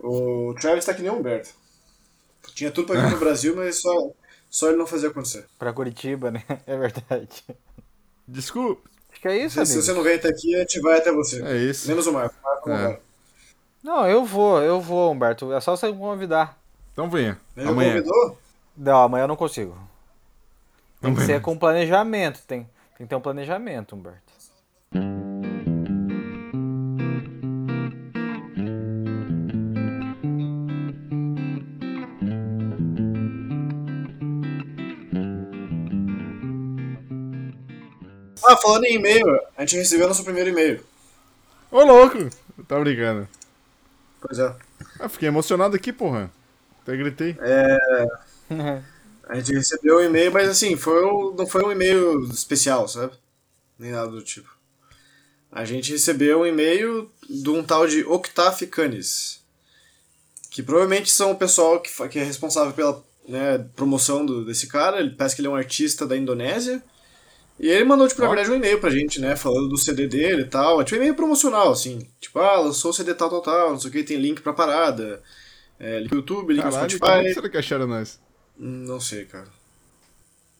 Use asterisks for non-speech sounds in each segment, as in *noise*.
O Travis tá que nem o Humberto. Tinha tudo pra vir no *laughs* Brasil, mas só, só ele não fazia acontecer. Pra Curitiba, né? *laughs* É verdade. Desculpa. Acho que é isso, Se amigo. você não veio até aqui, a gente vai até você. É isso. Menos o Marco. Marco não É. Não, eu vou, eu vou, Humberto. É só você me convidar. Então venha. Ele Amanhã. convidou? Não, amanhã eu não consigo. Tem que Amanhã. ser com planejamento. Tem, tem que ter um planejamento, Humberto. Ah, falando em e-mail, a gente recebeu nosso primeiro e-mail. Ô, louco! Tá brincando. Pois é. Ah, fiquei emocionado aqui, porra. Até gritei. A gente recebeu um e-mail, mas assim, foi um- não foi um e-mail especial, sabe? Nem nada do tipo. A gente recebeu um e-mail de um tal de Octaf Canis. Que provavelmente são o pessoal que, que é responsável pela né, promoção do- desse cara. Ele parece que ele é um artista da Indonésia. E ele mandou, tipo, na verdade, um e-mail pra gente, né? Falando do CD dele e tal. É tipo um e-mail promocional, assim. Tipo, ah, lançou o CD tal, tal, tal, não sei o que, tem link pra parada. É, link no YouTube, link no Caralho, Spotify. como que será que acharam nós? Hum, Não sei, cara.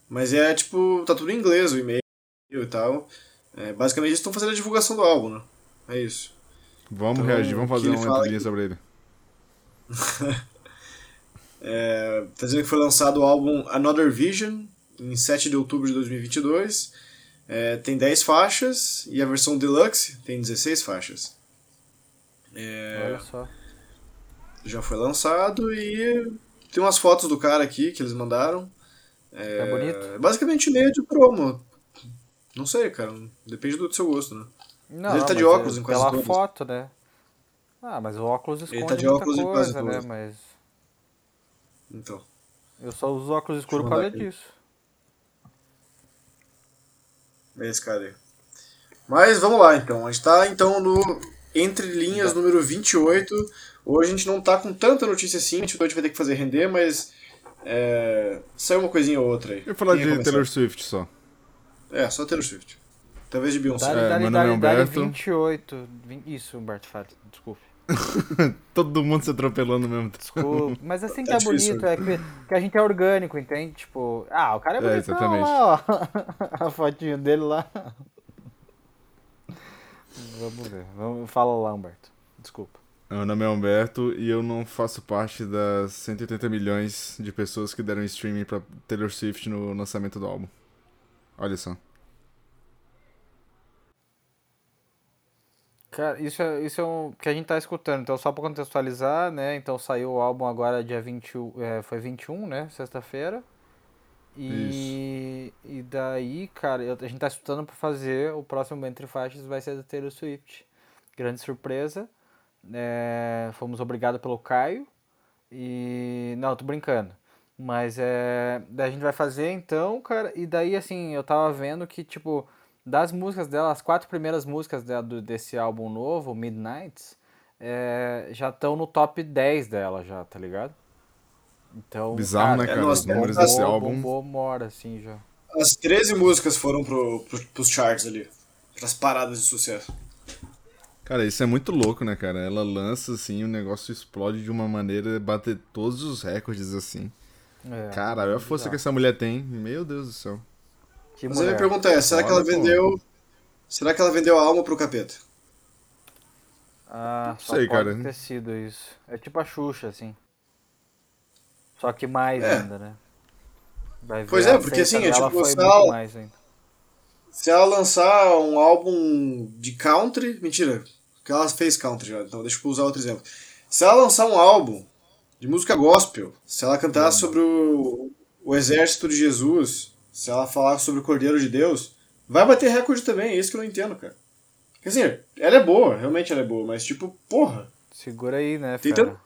Mas é tipo, tá tudo em inglês o e-mail e tal. É, basicamente eles estão fazendo a divulgação do álbum, né? É isso. Vamos Então, reagir, vamos fazer uma fala entrelinha sobre ele. *laughs* É, tá dizendo que foi lançado o álbum Another Vision em 7 de outubro de 2022. É, tem 10 faixas e a versão deluxe tem 16 faixas. É, Olha só. já foi lançado e tem umas fotos do cara aqui que eles mandaram. É, bonito. É basicamente meio de promo. Não sei, cara. Depende do seu gosto, né? Não, ele tá de mas óculos é em quase Pela todas. foto, né? Ah, mas o óculos esconde tá de óculos em quase coisa, né? todas. Mas Então. eu só uso óculos escuros por causa disso. É esse cara aí. Mas vamos lá então. A gente tá então no Entre Linhas número 28. Hoje a gente não tá com tanta notícia assim, a gente vai ter que fazer render, mas. É... Saiu uma coisinha ou outra aí. Eu ia falar de começar? Taylor Swift só. É, só Taylor Swift. Talvez de Beyoncé. Dali, É, dali, meu nome é Humberto. 28. Vin- Isso, Humberto, fala. Desculpe. *laughs* Todo mundo se atropelando mesmo. Desculpa. Mas assim que Tá *laughs* é difícil, bonito, é que, que a gente é orgânico, entende? Tipo, ah, o cara é É, bonitão exatamente. lá, ó. *laughs* A fotinho dele lá. Vamos ver. Vamos, fala lá, Humberto. Desculpa. Meu nome é Humberto e eu não faço parte das 180 milhões de pessoas que deram streaming pra Taylor Swift no lançamento do álbum. Olha só. Cara, isso é, isso é um que a gente tá escutando. Então, só pra contextualizar, né? Então, saiu o álbum agora dia 21, é, foi 21, né? Sexta-feira. E, e daí, cara, eu- a gente tá escutando pra fazer o próximo Entre Faixas vai ser do Taylor Swift. Grande surpresa. É, fomos obrigados pelo Caio. E. Não, tô brincando. Mas é. Daí a gente vai fazer então, cara. E daí, assim, eu tava vendo que, tipo, das músicas dela, as quatro primeiras músicas dela, do- desse álbum novo, Midnights, é, já estão no top 10 dela, já, tá ligado? Então. Bizarro, né, é, cara? nossa, Os é números bombou, desse álbum. Bombou, mora, assim, já. As 13 músicas foram pro, pro, pros charts ali. Pras paradas de sucesso. Cara, isso é muito louco, né, cara? Ela lança assim, o negócio explode de uma maneira, bater todos os recordes assim. É, Cara, olha a força que essa mulher tem. Meu Deus do céu. Que Mas a minha mulher. pergunta é, será que ela vendeu. Será que ela vendeu a alma pro capeta? Ah, só sei, pode cara. ter sido isso. É tipo a Xuxa, assim. Só que mais É. ainda, né? Vai ver, Pois é, porque, assim, é tipo, foi se muito ela- mais ainda. Se ela lançar um álbum de country. Mentira, porque ela fez country já, então deixa eu usar outro exemplo. Se ela lançar um álbum de música gospel, se ela cantar sobre o, o exército de Jesus, se ela falar sobre o Cordeiro de Deus, vai bater recorde também, é isso que eu não entendo, cara. Porque assim, ela é boa, realmente ela é boa, mas tipo, porra, Segura aí, né, Tem fera? tanto-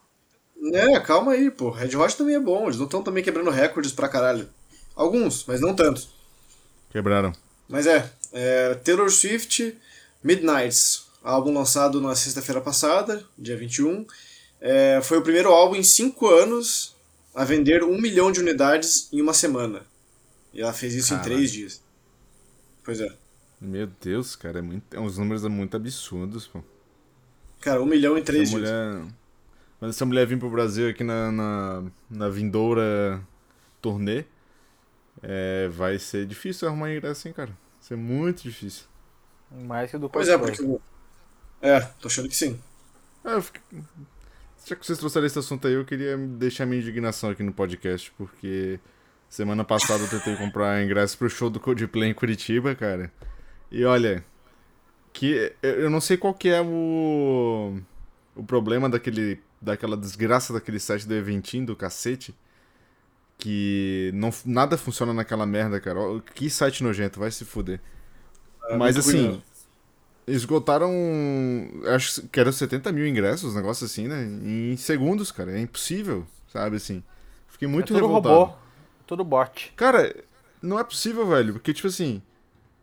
né, calma aí, pô. Red Hot também é bom, eles não estão também quebrando recordes pra caralho. Alguns, mas não tantos. Quebraram. Mas é, é Taylor Swift Midnights, álbum lançado na sexta-feira passada, dia 21. É, foi o primeiro álbum em 5 anos a vender um milhão de unidades em uma semana. E ela fez isso Caralho. em 3 dias. Pois é. Meu Deus, cara, é muito, é uns números muito absurdos, pô. Cara, um milhão em 3 Essa dias. mulher. Quando essa mulher vir pro Brasil aqui na, na, na vindoura turnê, é, vai ser difícil arrumar ingresso, hein, cara? Vai ser muito difícil. Mais que o do Pois é, porque. É, tô achando que sim. É, eu fiquei- Já que vocês trouxeram esse assunto aí, eu queria deixar minha indignação aqui no podcast, porque semana passada eu tentei comprar ingresso pro show do Coldplay em Curitiba, cara. E olha, que eu não sei qual que é o o problema daquele daquela desgraça daquele site do Eventim do cacete, que não nada funciona naquela merda, cara. Que site nojento, vai se fuder. É Mas assim, esgotaram. Acho que eram 70 mil ingressos, um negócio assim, né? Em segundos, cara. É impossível, sabe assim. Fiquei muito é revoltado. robô, tudo bot. Cara, não é possível, velho. Porque, tipo assim,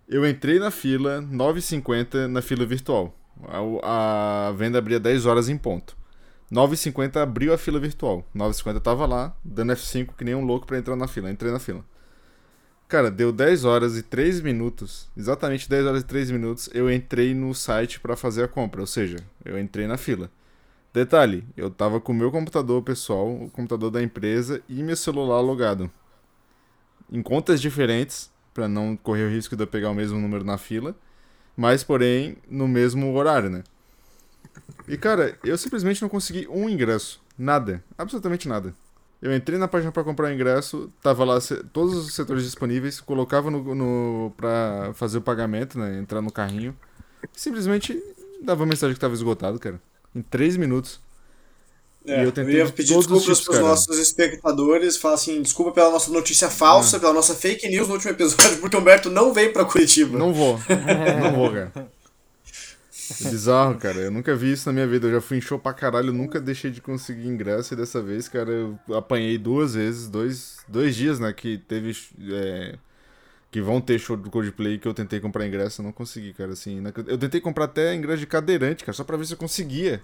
eu entrei na fila 9h50 na fila virtual. A, a venda abria 10 horas em ponto. 9h50 abriu a fila virtual. 9h50 eu tava lá, dando F5 que nem um louco pra entrar na fila. Entrei na fila. Cara, deu 10 horas e 3 minutos. Exatamente 10 horas e 3 minutos. Eu entrei no site pra fazer a compra. Ou seja, eu entrei na fila. Detalhe, eu tava com o meu computador pessoal, o computador da empresa e meu celular logado. Em contas diferentes, pra não correr o risco de eu pegar o mesmo número na fila, mas porém no mesmo horário, né? E cara, eu simplesmente não consegui um ingresso. Nada. Absolutamente nada. Eu entrei na página pra comprar o ingresso, tava lá todos os setores disponíveis, colocava no, no pra fazer o pagamento, né? Entrar no carrinho. Simplesmente dava mensagem que tava esgotado, cara. Em 3 minutos. É, eu eu, tentei ia de pedir todos os desculpas tipos, pros cara. nossos espectadores, falar assim, desculpa pela nossa notícia falsa, Ah. pela nossa fake news no último episódio, porque o Humberto não veio pra Curitiba. Não vou. *laughs* não vou, cara. É bizarro, cara. Eu nunca vi isso na minha vida. Eu já fui em show pra caralho, eu nunca deixei de conseguir ingresso. E dessa vez, cara, eu apanhei duas vezes, dois, dois dias, né? Que teve. é, que vão ter show do Coldplay que eu tentei comprar ingresso, eu não consegui, cara. Assim, eu tentei comprar até ingresso de cadeirante, cara, só pra ver se eu conseguia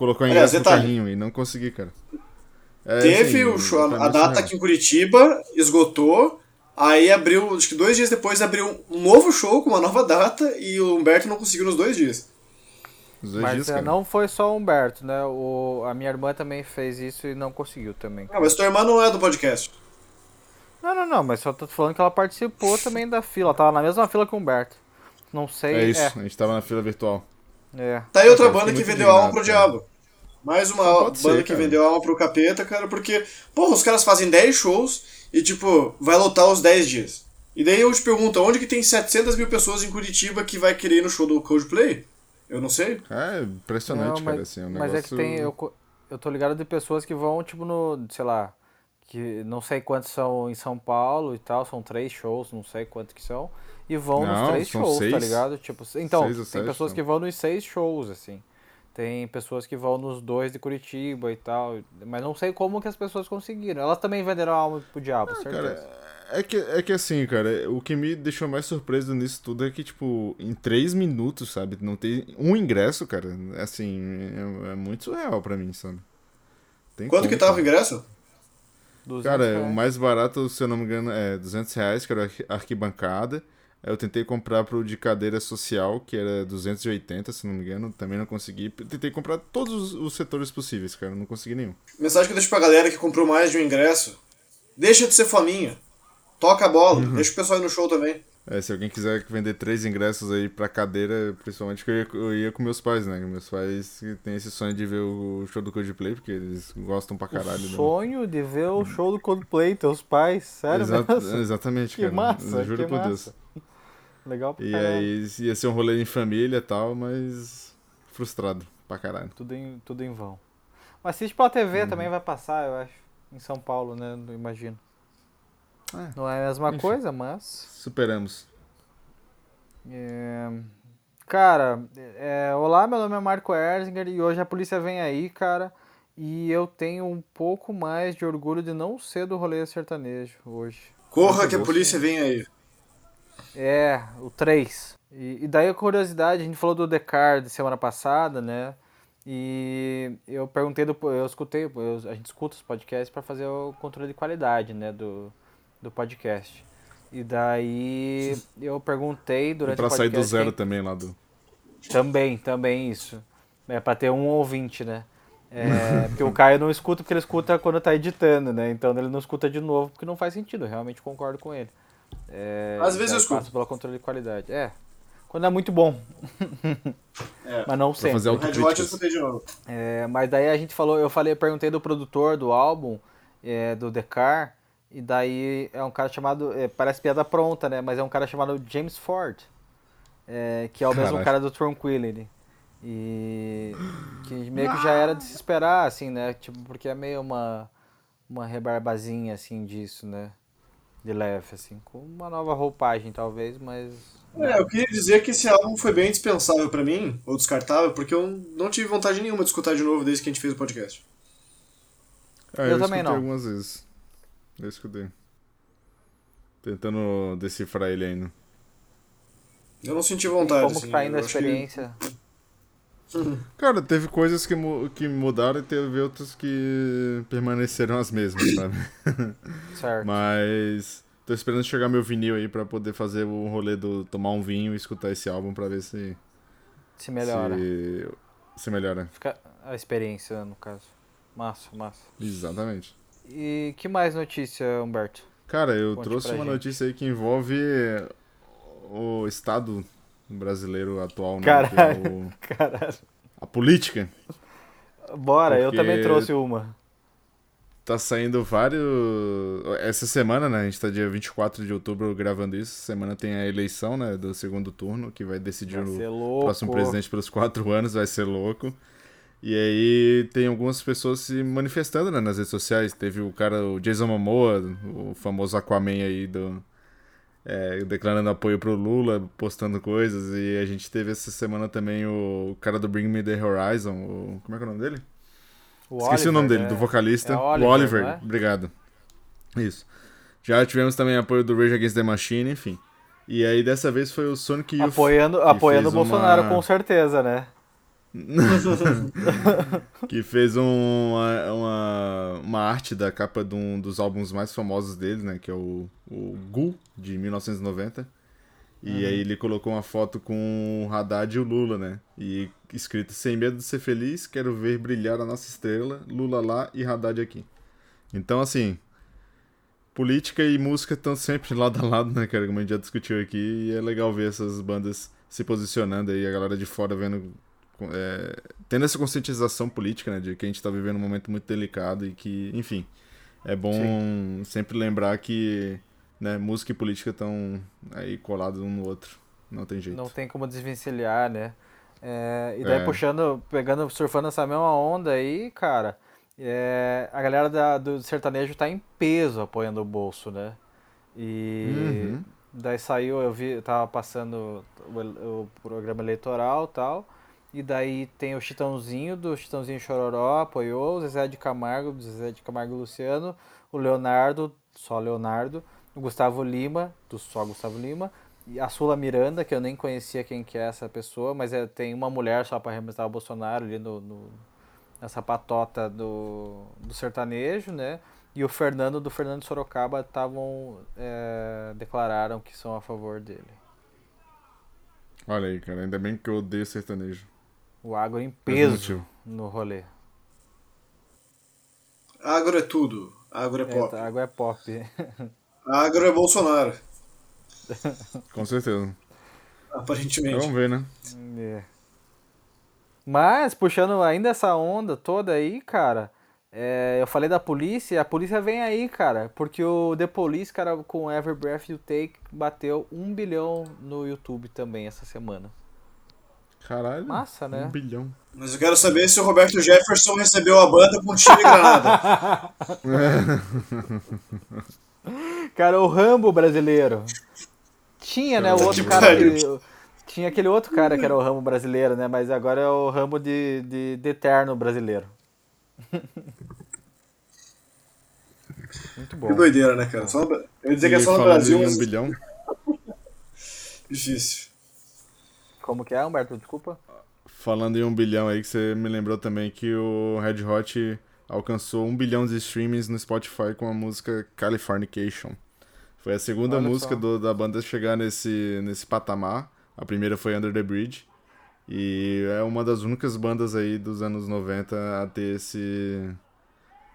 colocar o Aliás, no carrinho e não consegui, cara. É, Teve assim, o show, pra a mim, data surreal. aqui em Curitiba, esgotou, aí abriu, acho que dois dias depois abriu um novo show com uma nova data e o Humberto não conseguiu nos dois dias. Os dois Mas dias, é, cara. não foi só o Humberto, né? O, a minha irmã também fez isso e não conseguiu também. Ah, mas tua irmã não é do podcast. Não, não, não, mas só tô falando que ela participou *laughs* também da fila. Ela tava na mesma fila que o Humberto. Não sei. É isso, É, a gente tava na fila virtual. é. Tá aí outra banda que vendeu alma pro cara. diabo. Mais uma banda ser, que cara. vendeu alma pro capeta, cara, porque, porra, os caras fazem 10 shows e, tipo, vai lotar os 10 dias. E daí eu te pergunto, onde que tem 700 mil pessoas em Curitiba que vai querer ir no show do Coldplay? Eu não sei. É impressionante, Não, cara, mas, assim, é um mas é que tem. Eu, eu tô ligado de pessoas que vão, tipo, no. Sei lá. Que não sei quantos são em São Paulo e tal. São três shows, não sei quantos que são. E vão Não, nos três shows, tá seis. ligado? Tipo, então, tem sete, pessoas então. que vão nos seis shows, assim. Tem pessoas que vão nos dois de Curitiba e tal. Mas não sei como que as pessoas conseguiram. Elas também venderam a alma pro diabo, certeza. Cara, é que, é que assim, cara, o que me deixou mais surpreso nisso tudo é que, tipo, em três minutos, sabe? Não tem um ingresso, cara. Assim, é, é muito surreal pra mim, sabe? Tem Quanto como, que tava o ingresso? 200 Cara, o reais. mais barato, se eu não me engano, é 200 reais, que era arqui- arquibancada. Eu tentei comprar pro de cadeira social, que era 280, se não me engano, também não consegui. Tentei comprar todos os- setores possíveis, cara, não consegui nenhum. Mensagem que eu deixo pra galera que comprou mais de um ingresso. Deixa de ser fominha. Toca a bola. Uhum. Deixa o pessoal ir no show também. É, se alguém quiser vender três ingressos aí pra cadeira, principalmente que eu ia, eu ia com meus pais, né? Meus pais têm esse sonho de ver o show do Coldplay, porque eles gostam pra caralho. O do- sonho de ver o show do Coldplay, teus pais, sério Exa- mesmo? Exatamente, Que cara. massa, Juro que por massa. Deus. Legal pra E caralho. aí ia ser um rolê em família e tal, mas frustrado pra caralho. Tudo em, tudo em vão. Mas assiste pela TV Uhum. também vai passar, eu acho. Em São Paulo, né? Eu imagino. É, Não é a mesma Enfim. coisa, mas. superamos. é, Cara, é, olá, meu nome é Marco Erzinger e hoje a polícia vem aí, cara. E eu tenho um pouco mais de orgulho de não ser do rolê sertanejo hoje. Corra que a polícia vem aí. É, o 3. E, e daí a curiosidade, a gente falou do Descartes semana passada, né? E eu perguntei, do, eu escutei, eu- a gente escuta os podcasts para fazer o controle de qualidade, né, do, do podcast. E daí eu perguntei E durante pra o sair podcast... do zero quem- também lá do. Também, também isso. É para ter um ouvinte, né? É, porque o Caio não escuta porque ele escuta quando tá editando, né? Então ele não escuta de novo porque não faz sentido. Eu realmente concordo com ele. É, Às vezes eu escuto. Passa pelo controle de qualidade. É. Quando é muito bom. É. *laughs* Mas não sempre. fazer O Red Hot eu escutei de novo. É, mas daí a gente falou, eu falei, eu perguntei do produtor do álbum, é, do The Car, e daí é um cara chamado, é, parece piada pronta, né? Mas é um cara chamado James Ford, é, que é o mesmo cara do Tranquility. E que meio que já era de se esperar, assim, né? Tipo, porque é meio uma, uma rebarbazinha, assim, disso, né? De leve, assim, com uma nova roupagem, talvez, mas... É, eu queria dizer que esse álbum foi bem dispensável pra mim, ou descartável, porque eu não tive vontade nenhuma de escutar de novo desde que a gente fez o podcast. Ah, Eu eu, também escutei não. algumas vezes. Eu escutei. Tentando decifrar ele ainda. Eu não senti vontade. Como assim, que tá indo a acho que- experiência? Cara, teve coisas que, mu- que mudaram e teve outras que permaneceram as mesmas, *coughs* sabe? Certo. Mas tô esperando chegar meu vinil aí pra poder fazer o rolê do tomar um vinho e escutar esse álbum pra ver se Se melhora. se, se melhora. Fica a experiência, no caso. Massa, massa. Exatamente. E que mais notícia, Humberto? Cara, eu Conte trouxe uma gente. notícia aí que envolve o estado brasileiro atual, né? Caralho. É o- *laughs* Caralho. a política. Bora, eu Porque- também trouxe uma. Tá saindo vários. Essa semana, né? A gente tá dia 24 de outubro gravando isso. Semana tem a eleição, né? Do segundo turno, que vai decidir Vai o próximo presidente pelos quatro anos, vai ser louco. E aí tem algumas pessoas se manifestando né, nas redes sociais. Teve o cara, o Jason Momoa, o famoso Aquaman aí do. É, declarando apoio pro Lula, postando coisas. E a gente teve essa semana também o cara do Bring Me The Horizon, o, como é que é o nome dele? O Esqueci o nome Oliver, dele, né? do vocalista. É o Oliver, Oliver, não é? obrigado. Isso. Já tivemos também apoio do Rage Against the Machine, enfim. E aí dessa vez foi o Sonic Youth. Apoiando, apoiando o Bolsonaro, uma- com certeza, né? *laughs* que fez um- uma, uma, arte da capa de um dos álbuns mais famosos dele, né? Que é o, o Gul, de 1990. E Uhum. aí ele colocou uma foto com o Haddad e o Lula, né? E escrito, sem medo de ser feliz, quero ver brilhar a nossa estrela, Lula lá e Haddad aqui. Então, assim, política e música estão sempre lado a lado, né, cara? Como a gente já discutiu aqui, e é legal ver essas bandas se posicionando aí, a galera de fora vendo é, tendo essa conscientização política, né, de que a gente tá vivendo um momento muito delicado e que, enfim, é bom sempre lembrar que, né, música e política estão aí colados um no outro, não tem jeito. Não tem como desvencilhar, né? É, e daí É. puxando, pegando, surfando essa mesma onda aí, cara, é, a galera da- do sertanejo tá em peso apoiando o bolso, né? E Uhum. daí saiu, eu vi, eu tava passando o, o programa eleitoral e tal, e daí tem o Chitãozinho, do Chitãozinho Chororó, apoiou, o Zezé de Camargo, do Zezé de Camargo e Luciano, o Leonardo, só Leonardo, o Gustavo Lima, do só Gustavo Lima, a Sula Miranda, que eu nem conhecia quem que é essa pessoa, mas é, tem uma mulher só para representar o Bolsonaro ali no, no- nessa patota do, do sertanejo, né? E o Fernando do Fernando Sorocaba estavam é, declararam que são a favor dele. Olha aí, cara, ainda bem que eu odeio sertanejo. O agro em peso no rolê. Agro é tudo. Agro é É, pop. tá, agro é pop. Agro é Bolsonaro, *laughs* Com certeza. aparentemente. Vamos ver, né? É. Mas, puxando ainda essa onda toda aí, cara, é, eu falei da polícia, e a polícia vem aí, cara, porque o The Police, cara, com Every Breath You Take, bateu um bilhão no YouTube também essa semana. Caralho. Massa, né? Um bilhão. Mas eu quero saber se o Roberto Jefferson recebeu a banda com tiro e granada. *laughs* Cara, o Rambo brasileiro. Tinha, né, o outro cara que... Tinha aquele outro cara que era o Rambo brasileiro, né, mas agora é o Rambo de, de, de eterno brasileiro. *laughs* Muito bom. Que doideira, né, cara? Só no... Eu ia dizer que é E só no Brasil, mas um bilhão. *laughs* difícil. Como que é, Humberto? Desculpa. Falando em um bilhão aí, que você me lembrou também que o Red Hot alcançou um bilhão de streamings no Spotify com a música Californication. Foi a segunda Olha música do- da banda a chegar nesse, nesse patamar. A primeira foi Under the Bridge. E é uma das únicas bandas aí dos anos 90 a ter esse.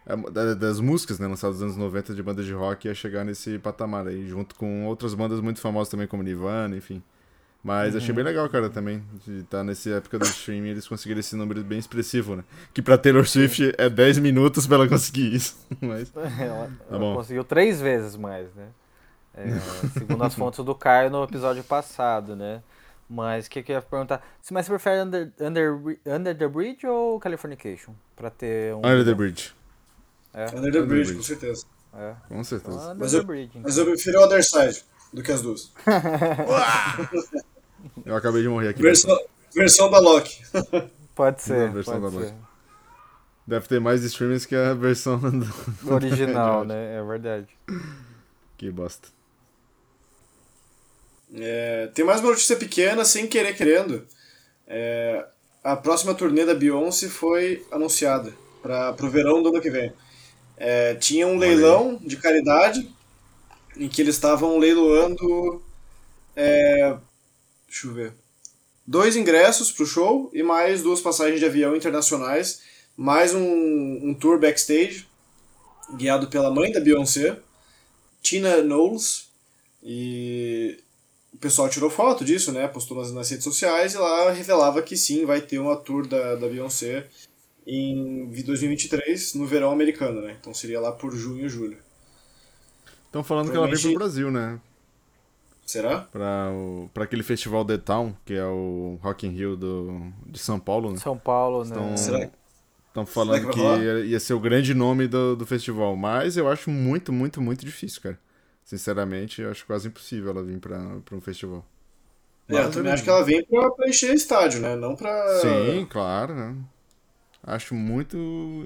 é, Das músicas, né, lançadas nos anos 90 de bandas de rock a chegar nesse patamar aí, junto com outras bandas muito famosas também, como Nirvana, enfim. Mas achei bem legal, cara, também, de estar nessa época do streaming eles conseguiram esse número bem expressivo, né? Que pra Taylor Swift é 10 minutos pra ela conseguir isso. *laughs* Mas, *laughs* ela, Tá ela bom. conseguiu três vezes mais, né? É, segundo as *laughs* fontes do Caio no episódio passado, né? Mas o que, que eu ia perguntar? Se mas você prefere Under, Under, Under the Bridge ou Californication? Pra ter um. Under the Bridge, É, Under the Bridge, com certeza. é. com certeza. Under Mas the eu- Bridge. então. Mas eu prefiro o Other Side do que as duas. Eu acabei de morrer aqui. Versão, versão da Loki. Pode ser, Não, versão pode da ser. Deve ter mais streamers que a versão *laughs* do... Original, né? É verdade. Que bosta. É, tem mais uma notícia pequena, sem querer querendo. É, a próxima turnê da Beyoncé foi anunciada para o verão do ano que vem. É, tinha um leilão de caridade em que eles estavam leiloando. é, deixa eu ver. Dois ingressos para o show e mais duas passagens de avião internacionais, mais um, um tour backstage guiado pela mãe da Beyoncé, Tina Knowles, e o pessoal tirou foto disso, né? Postou nas, nas redes sociais e lá revelava que sim, vai ter uma tour da, da Beyoncé em 2023, no verão americano, né? Então seria lá por junho e julho. Estão falando que ela vem pro Brasil, né? Será? Pra, o, pra aquele festival The Town, que é o Rock in Rio do, de São Paulo, né? São Paulo, né? Então, Será? Estão falando Será que que, ia, ia ser o grande nome do, do festival. Mas eu acho muito, muito, muito difícil, cara. Sinceramente, eu acho quase impossível ela vir pra, pra um festival. É, eu também acho que ela vem pra, pra encher estádio, né? Não pra. Sim, claro, né? Acho muito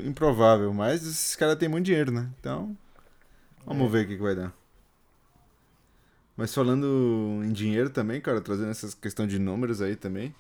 improvável, mas esses caras têm muito dinheiro, né? Então, vamos É. ver o que, que vai dar. Mas falando em dinheiro também, cara, trazendo essa questão de números aí também,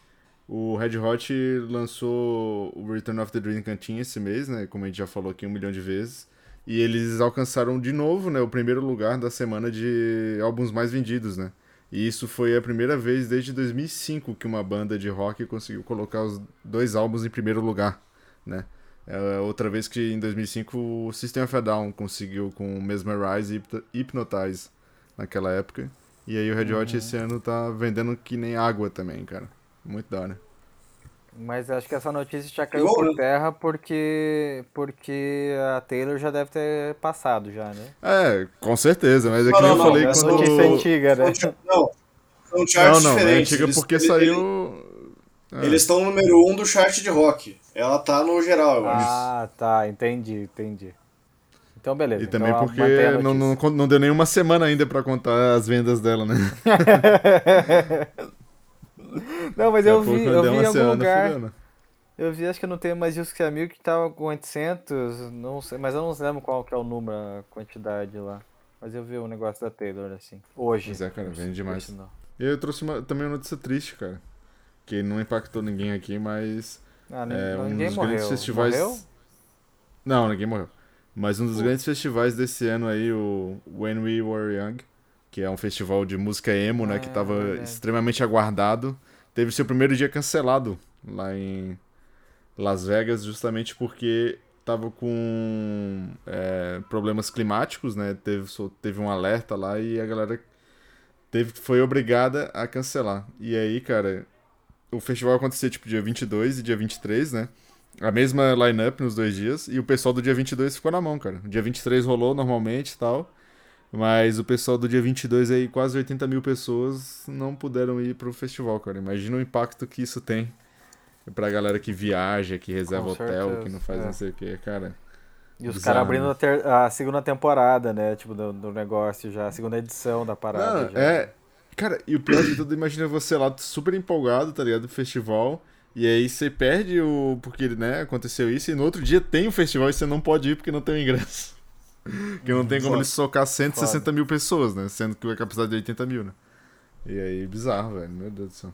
o Red Hot lançou o Return of the Dream Cantinha esse mês, né? Como a gente já falou aqui um milhão de vezes. E eles alcançaram de novo, né, o primeiro lugar da semana de álbuns mais vendidos, né? E isso foi a primeira vez desde 2005 que uma banda de rock conseguiu colocar os dois álbuns em primeiro lugar, né? É outra vez que em 2005 o System of a Down conseguiu com Mesmerize e Hypno- Hypnotize naquela época. E aí o Red Hot esse ano tá vendendo que nem água também, cara. Muito da hora. Mas acho que essa notícia já caiu por terra porque, porque a Taylor já deve ter passado já, né? É, com certeza, mas é Não, que nem não, eu não, falei essa quando... Notícia antiga, né? Não, são Não, charts não, é diferentes. antiga Eles- porque eles- saiu... É. Eles estão no número 1 um do chart de rock. Ela tá no geral, eu acho. Ah, tá, entendi, entendi. Então beleza. E então também porque não, não, não deu nenhuma semana ainda pra contar as vendas dela, né? *laughs* Não, mas eu vi, eu vi em algum lugar. né? Eu vi, acho que não tem mais discos que a mil que tava com 800, não sei, mas eu não lembro qual que é o número, a quantidade lá. Mas eu vi o negócio da Taylor, assim, hoje. Pois é, cara, vende demais. E eu trouxe uma- também uma notícia triste, cara. Que não impactou ninguém aqui, mas Ah, é não, um ninguém dos morreu. grandes festivais. Morreu? Não, ninguém morreu. Mas um dos Pô. grandes festivais desse ano aí, o When We Were Young, que é um festival de música emo, né, que Ah, tava verdade. extremamente aguardado, teve seu primeiro dia cancelado lá em Las Vegas, justamente porque tava com é, problemas climáticos, né? Teve, teve um alerta lá e a galera teve, foi obrigada a cancelar. E aí, cara, o festival acontecia tipo dia 22 e dia 23, né? A mesma line-up nos dois dias, e o pessoal do dia 22 ficou na mão, cara. O dia 23 rolou normalmente e tal, mas o pessoal do dia 22 aí, quase 80 mil pessoas, não puderam ir pro festival, cara. Imagina o impacto que isso tem pra galera que viaja, que reserva Com hotel, certeza, que não faz é. não sei o que, cara. E os caras abrindo né? a, ter- a segunda temporada, né? Tipo, do, do negócio já, a segunda edição da parada. Não, já. é. Cara, e o pior de tudo, imagina você lá super empolgado, tá ligado? Do festival. E aí você perde o. Porque, né, aconteceu isso, e no outro dia tem o festival e você não pode ir porque não tem o ingresso. *laughs* Porque não tem como eles socar 160 Foda. mil pessoas, né? Sendo que a capacidade é 80 mil, né? E aí, bizarro, velho. Meu Deus do céu.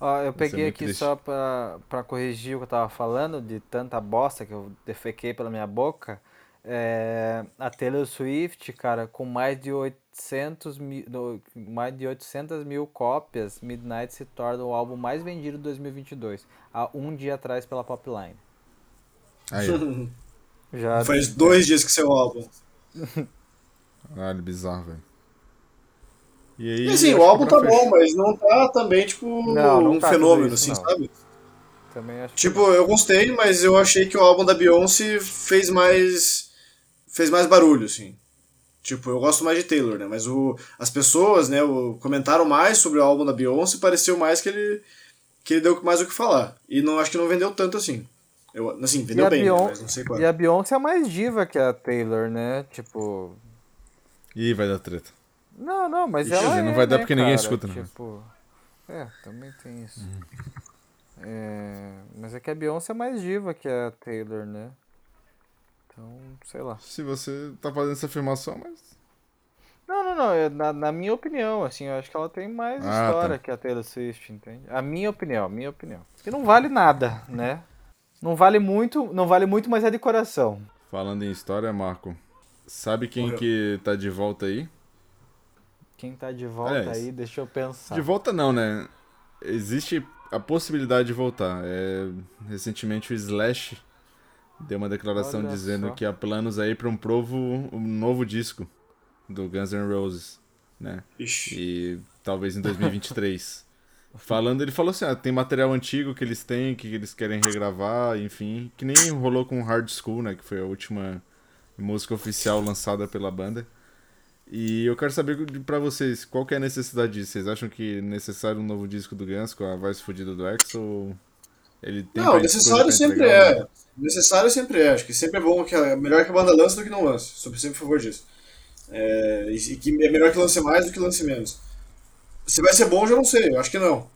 Ó, eu Vai peguei aqui triste. só pra, pra corrigir o que eu tava falando, de tanta bosta que eu defequei pela minha boca. É, a Taylor Swift, cara, com mais de 800 mil, mais de 800 mil cópias, Midnight se torna o álbum mais vendido de 2022, há um dia atrás pela Popline. Aí. *laughs* Já Faz dois dias que saiu o álbum. *laughs* Caralho, bizarro, velho. E aí, E assim, o que álbum tá fechar- bom, mas não tá também, tipo, Não, não um tá fenômeno, isso, assim, não. sabe? também acho que Tipo, eu gostei, mas eu achei que o álbum da Beyoncé fez mais. fez mais barulho, assim. Tipo, eu gosto mais de Taylor, né? Mas o, as pessoas, né, o, comentaram mais sobre o álbum da Beyoncé e pareceu mais que ele. que ele deu mais o que falar. E não acho que não vendeu tanto assim. Eu, assim, vendeu bem, né? Beyon- mas não sei qual. e a Beyoncé é mais diva que a Taylor, né? Tipo. Ih, vai dar treta. Não, não, mas Ixi, ela. não é, vai dar né, porque ninguém cara? escuta, né? Tipo. É, também tem isso. É, mas é que a Beyoncé é mais diva que a Taylor, né? Então, sei lá. Se você tá fazendo essa afirmação, mas. Não, não, não. é Na, na minha opinião, assim, eu acho que ela tem mais Ah, história tá. que a Taylor Swift, entende? A minha opinião, a minha opinião. Que não vale nada, né? Não vale muito, não vale muito, mas é de coração. Falando em história, Marco, sabe quem Morreu. que tá de volta aí? Quem tá de volta Aliás, aí, deixa eu pensar. De volta não, né? Existe a possibilidade de voltar. É, recentemente o Slash deu uma declaração Olha dizendo só. que há planos aí para um provo, um novo disco do Guns N' Roses, né? Ixi. E talvez em 2023. *laughs* Falando, ele falou assim: ah, tem material antigo que eles têm, que eles querem regravar, enfim. Que nem rolou com Hard School, né? Que foi a última música oficial lançada pela banda. E eu quero saber pra vocês, qual que é a necessidade disso? Vocês acham que é necessário um novo disco do Guns com a voz fodida do X ou ele tem Não, necessário sempre entregar, é. né? Necessário sempre é. Acho que sempre é bom que é melhor que a banda lance do que não lance. Sou sempre a favor disso. É, e que é melhor que lance mais do que lance menos. Se vai ser bom, eu já não sei. Eu acho que não.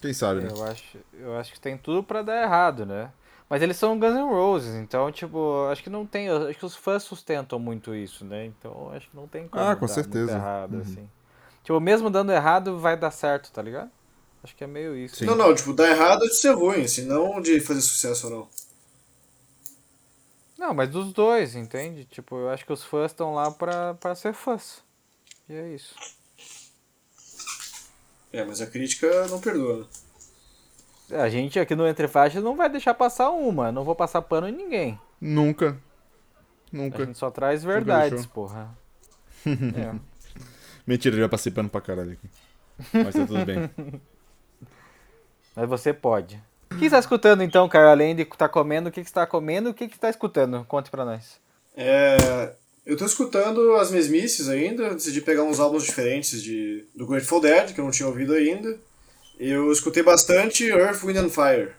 Quem sabe, né? Eu acho, eu acho que tem tudo pra dar errado, né? Mas eles são Guns N' Roses, então, tipo, acho que não tem. Acho que os fãs sustentam muito isso, né? Então, acho que não tem como Ah, com dar certeza. muito errado, Uhum. assim. Tipo, mesmo dando errado, vai dar certo, tá ligado? Acho que é meio isso. Sim. Não, não, tipo, dá errado de ser ruim, assim, não de fazer sucesso ou não. Não, mas dos dois, entende? Tipo, eu acho que os fãs estão lá pra, pra ser fãs. E é isso. É, mas a crítica não perdoa. né? A gente aqui no Entre Faixas não vai deixar passar uma. Não vou passar pano em ninguém. Nunca. A Nunca. gente só traz verdades, porra. É. *laughs* Mentira, eu já passei pano pra caralho aqui. Mas tá tudo bem. *laughs* Mas você pode. O que você tá escutando então, cara? Além de estar comendo, o que que você tá comendo? O que que você tá escutando? Conte pra nós. É, eu tô escutando as mesmices ainda, decidi pegar uns álbuns diferentes de, do Grateful Dead, que eu não tinha ouvido ainda. Eu escutei bastante Earth, Wind and Fire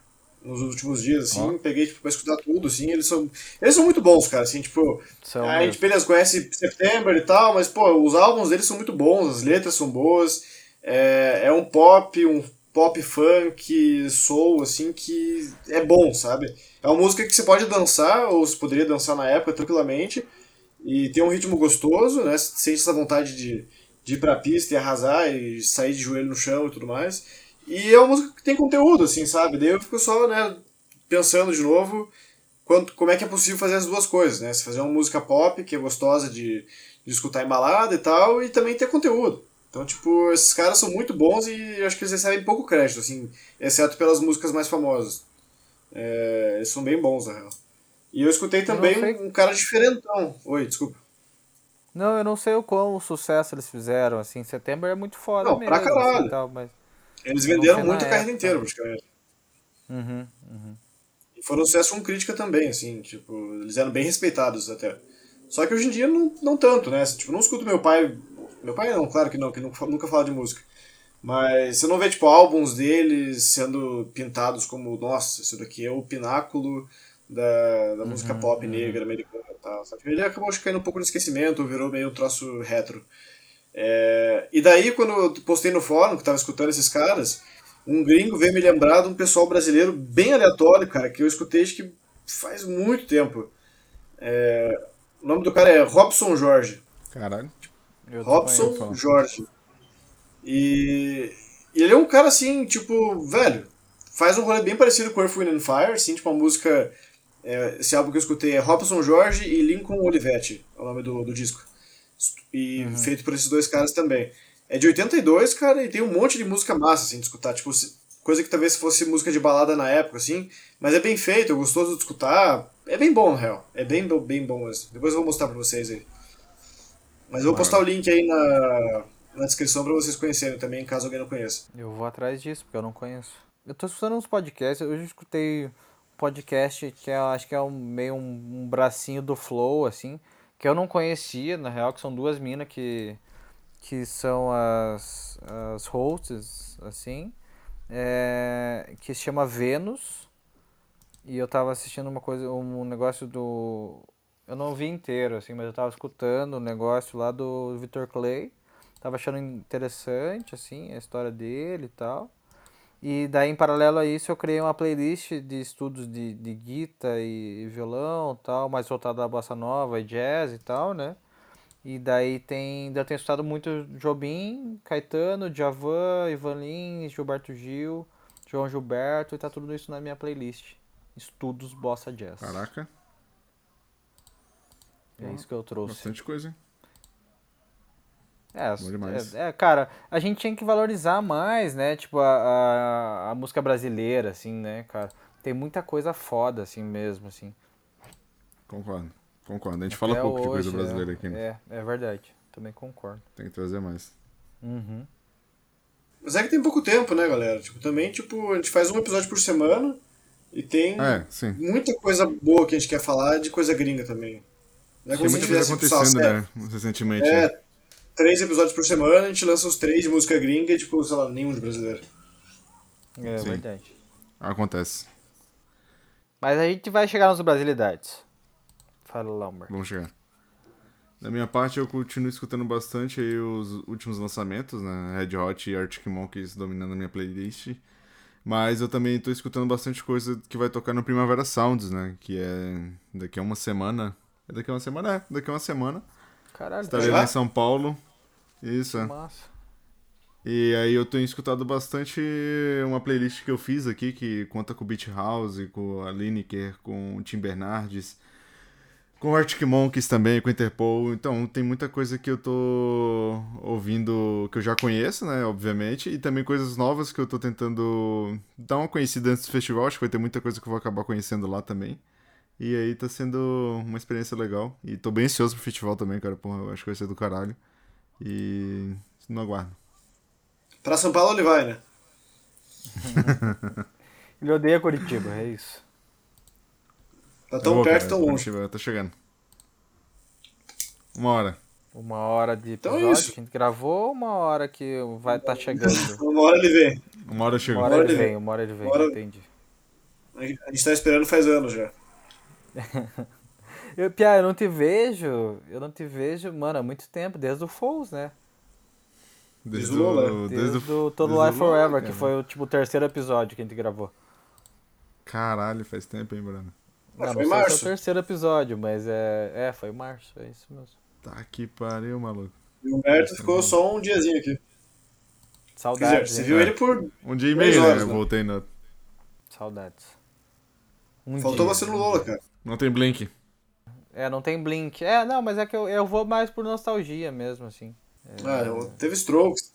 nos últimos dias, assim, Ó. peguei tipo, pra escutar tudo, assim, eles são, eles são muito bons, cara, assim, tipo, São a gente, beleza, conhece September e tal, mas, pô, os álbuns deles são muito bons, as letras são boas, é, é um pop, um pop funk, soul, assim, que é bom, sabe? É uma música que você pode dançar, ou você poderia dançar na época tranquilamente, e tem um ritmo gostoso, né? Você Sente essa vontade de, de ir pra pista e arrasar e sair de joelho no chão e tudo mais. E é uma música que tem conteúdo, assim, sabe? Daí eu fico só, né, pensando de novo quanto, como é que é possível fazer as duas coisas, né? Você fazer uma música pop, que é gostosa de, de escutar em balada e tal, e também ter conteúdo. Então, tipo, esses caras são muito bons e eu acho que eles recebem pouco crédito, assim, exceto pelas músicas mais famosas. É, eles são bem bons, na real. E eu escutei também sei. um, um cara diferentão. Oi, desculpa. Não, eu não sei o quão sucesso eles fizeram, assim. Setembro é muito foda Não, mesmo. pra caralho. assim, tal, mas... Eles Eu venderam muito a carreira época. inteira, praticamente. Uhum, uhum. E foram um sucesso com crítica também, assim, tipo, eles eram bem respeitados até. Só que hoje em dia não, não tanto, né? Tipo, não escuto meu pai. Meu pai não, claro que não, que nunca, nunca fala de música. Mas você não vê, tipo, álbuns deles sendo pintados como, nossa, isso daqui é o pináculo da, da música pop negra americana e tal. Sabe? Ele acabou caindo um pouco no esquecimento, virou meio um troço retro. É, e daí, quando eu postei no fórum, que tava escutando esses caras, um gringo veio me lembrar de um pessoal brasileiro bem aleatório, cara, que eu escutei acho que faz muito tempo. É, o nome do cara é Robson Jorge. Caralho. Eu Robson. Jorge. E, e ele é um cara assim, tipo, velho, faz um rolê bem parecido com Earth, Wind and Fire, assim, tipo uma música É, esse álbum que eu escutei é Robson Jorge e Lincoln Olivetti, é o nome do, do disco. E Uhum. feito por esses dois caras também. É de 82, cara, e tem um monte de música massa, assim, de escutar. Tipo, coisa que talvez fosse música de balada na época, assim. Mas é bem feito, é gostoso de escutar. É bem bom, na real. É bem, bem bom mesmo. Depois eu vou mostrar pra vocês aí. Mas eu vou postar o link aí na, na descrição pra vocês conhecerem também, caso alguém não conheça. Eu vou atrás disso, porque eu não conheço. Eu tô escutando uns podcasts, hoje eu escutei um podcast que é, acho que é um, meio um, um bracinho do Flow, assim, que eu não conhecia, na real, que são duas minas que, que são as, as hosts, assim, é, que se chama Vênus, e eu tava assistindo uma coisa, um negócio do... Eu não vi inteiro, assim, mas eu tava escutando o negócio lá do Victor Clay, tava achando interessante, assim, a história dele e tal. E daí, em paralelo a isso, eu criei uma playlist de estudos de, de guitarra e violão tal, mais voltada à bossa nova e jazz e tal, né? E daí tem, eu tenho estudado muito Jobim, Caetano, Djavan, Ivan Lins, Gilberto Gil, João Gilberto, e tá tudo isso na minha playlist. Estudos Bossa Jazz. Caraca, É isso que eu trouxe. bastante coisa, hein? É, é, é, cara, a gente tinha que valorizar mais, né? Tipo, a, a, a música brasileira, assim, né, cara? Tem muita coisa foda, assim mesmo, assim. Concordo. Concordo. A gente fala Até pouco de coisa hoje, brasileira é, aqui. né? É, é verdade. Também concordo. Tem que trazer mais. Uhum. Mas é que tem pouco tempo, né, galera? Tipo, também, tipo, a gente faz um episódio por semana e tem É, sim. muita coisa boa que a gente quer falar de coisa gringa também. Não é Tem como se muita coisa tipo, acontecendo, né? Recentemente. né? É, três episódios por semana, a gente lança os três de música gringa e, tipo, sei lá, nenhum de brasileiro. É Sim. verdade. Acontece. Mas a gente vai chegar nas brasilidades. Fala, Lambert. Vamos chegar. Da minha parte, eu continuo escutando bastante aí os últimos lançamentos, né? Red Hot e Arctic Monkeys dominando a minha playlist. Mas eu também tô escutando bastante coisa que vai tocar no Primavera Sounds, né? Que é daqui a uma semana. É daqui a uma semana? É, daqui a uma semana. Caralho, Estarei Já? lá em São Paulo. Isso, é. massa. E aí eu tenho escutado bastante uma playlist que eu fiz aqui, que conta com o Beach House, com a Lineker, com o Tim Bernardes, com o Arctic Monkeys também, com o Interpol. Então tem muita coisa que eu tô ouvindo que eu já conheço, né, obviamente, e também coisas novas que eu tô tentando dar uma conhecida antes do festival. Acho que vai ter muita coisa que eu vou acabar conhecendo lá também. E aí tá sendo uma experiência legal. E tô bem ansioso pro festival também, cara. Porra, eu acho que vai ser do caralho. E não aguardo. Pra São Paulo ele vai, né? *laughs* Ele odeia Curitiba, é isso. Tá tão vou, perto, cara, tão longe. Tá chegando. Uma hora. Uma hora de Então é episódio isso. que a gente gravou, uma hora que vai estar chegando. *laughs* Uma hora ele vem. Uma hora chega. Uma hora Uma hora ele ele vem, uma hora ele vem, Uma hora- entendi. A gente a gente tá esperando faz anos já. *laughs* Eu, Pia, eu não te vejo, eu não te vejo, mano, há muito tempo, desde o Foles, né? Desde Desde o Lola. Desde, Desde o. Todo desde Life Lola, Forever, que foi o, tipo, o terceiro episódio que a gente gravou. Caralho, faz tempo, hein, Bruno? Ah, não, foi não sei se é março. o terceiro episódio, mas é. É, foi março, é isso mesmo. Tá que pariu, maluco. E o Humberto ficou só um diazinho aqui. Quer dizer, Saudades, você hein? viu ele por. Um dia e meio, né? horas, Eu né? voltei no. Saudades. Um Faltou dia. você no Lola, cara. Não tem Blink. É, não tem Blink. É, não, mas é que eu, eu vou mais por nostalgia mesmo, assim. Ah, eu- teve Strokes.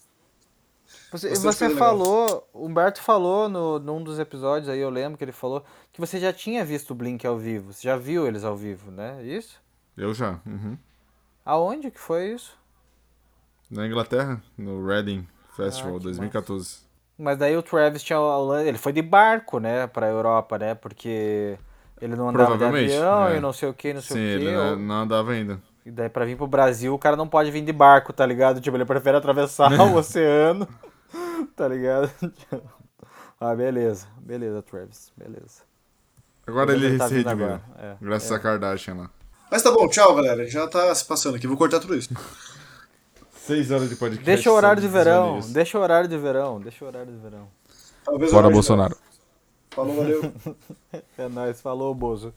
Você, você legal. falou, o Humberto falou no, num dos episódios aí, eu lembro que ele falou que você já tinha visto o Blink ao vivo. Você já viu eles ao vivo, né? Isso? Eu já. Uhum. Aonde que foi isso? Na Inglaterra, no Reading Festival Ah, que 2014. Mas daí o Travis tinha. Ele foi de barco, né, pra Europa, né? Porque ele não andava de avião é. e não sei o que, não sei Sim, o ele que. não, não andava ainda. E daí pra vir pro Brasil, o cara não pode vir de barco, tá ligado? Tipo, ele prefere atravessar *laughs* o oceano, *laughs* tá ligado? *laughs* ah, beleza. Beleza, Travis. Beleza. Agora ele, tá se redimiu. é, graças a Kardashian lá. Mas tá bom, tchau, galera. Já tá se passando aqui. Vou cortar tudo isso. Seis horas de podcast. Deixa o horário de verão, deixa o horário de verão, deixa o horário de verão. Talvez Bora, Bolsonaro. Falou, valeu. *laughs* É nóis, falou, Bozo.